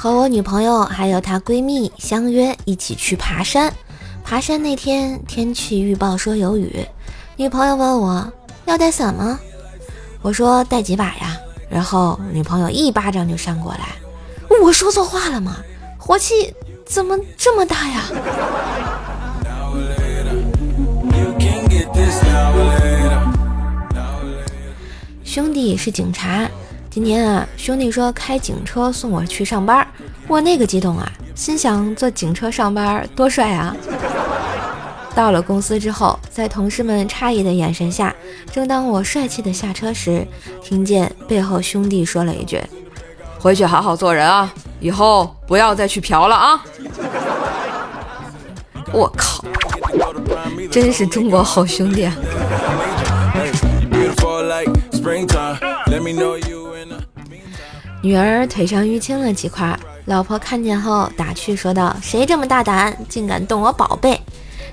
和我女朋友还有她闺蜜相约一起去爬山。爬山那天天气预报说有雨，女朋友问我要带伞吗？我说带几把呀？然后女朋友一巴掌就扇过来，我说错话了吗？火气怎么这么大呀？兄弟是警察，今天啊，兄弟说开警车送我去上班，我那个激动啊，心想坐警车上班多帅啊！到了公司之后，在同事们诧异的眼神下，正当我帅气的下车时，听见背后兄弟说了一句：“回去好好做人啊，以后不要再去嫖了啊！”我靠，真是中国好兄弟啊！女儿腿上淤青了几块，老婆看见后打趣说道：“谁这么大胆，竟敢动我宝贝？”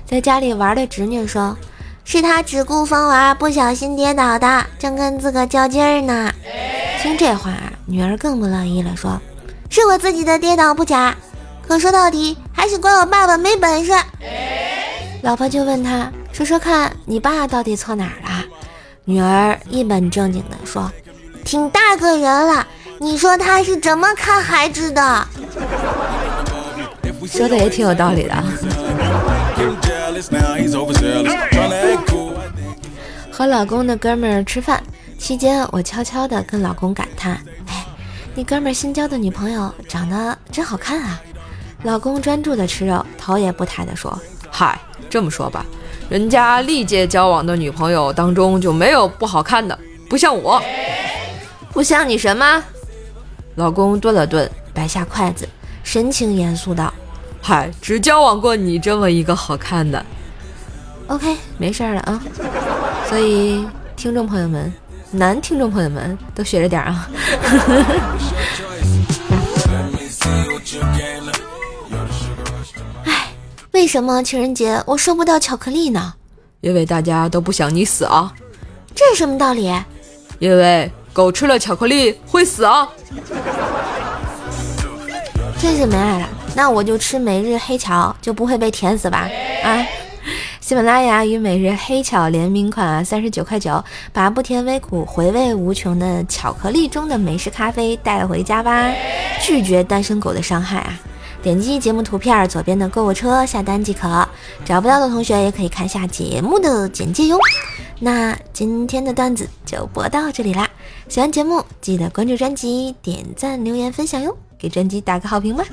在家里玩的侄女说：“是他只顾疯玩，不小心跌倒的，正跟自个较劲儿呢。”听这话，女儿更不乐意了，说：“是我自己的跌倒不假，可说到底还是怪我爸爸没本事。”老婆就问他：“说说看你爸到底错哪儿了？”女儿一本正经的说：“挺大个人了，你说他是怎么看孩子的？”说的也挺有道理的。和老公的哥们儿吃饭期间，我悄悄的跟老公感叹：“哎，你哥们儿新交的女朋友长得真好看啊！”老公专注的吃肉，头也不抬的说：“嗨，这么说吧。”人家历届交往的女朋友当中就没有不好看的，不像我，不像你什么？老公顿了顿，摆下筷子，神情严肃道：“嗨，只交往过你这么一个好看的。”OK，没事了啊。所以听众朋友们，男听众朋友们都学着点啊。哎为什么情人节我收不到巧克力呢？因为大家都不想你死啊！这是什么道理？因为狗吃了巧克力会死啊！真是没爱了，那我就吃每日黑巧，就不会被甜死吧？啊！喜马拉雅与每日黑巧联名款啊，三十九块九，把不甜微苦、回味无穷的巧克力中的美式咖啡带回家吧！拒绝单身狗的伤害啊！点击节目图片左边的购物车下单即可，找不到的同学也可以看下节目的简介哟。那今天的段子就播到这里啦，喜欢节目记得关注专辑、点赞、留言、分享哟，给专辑打个好评吧。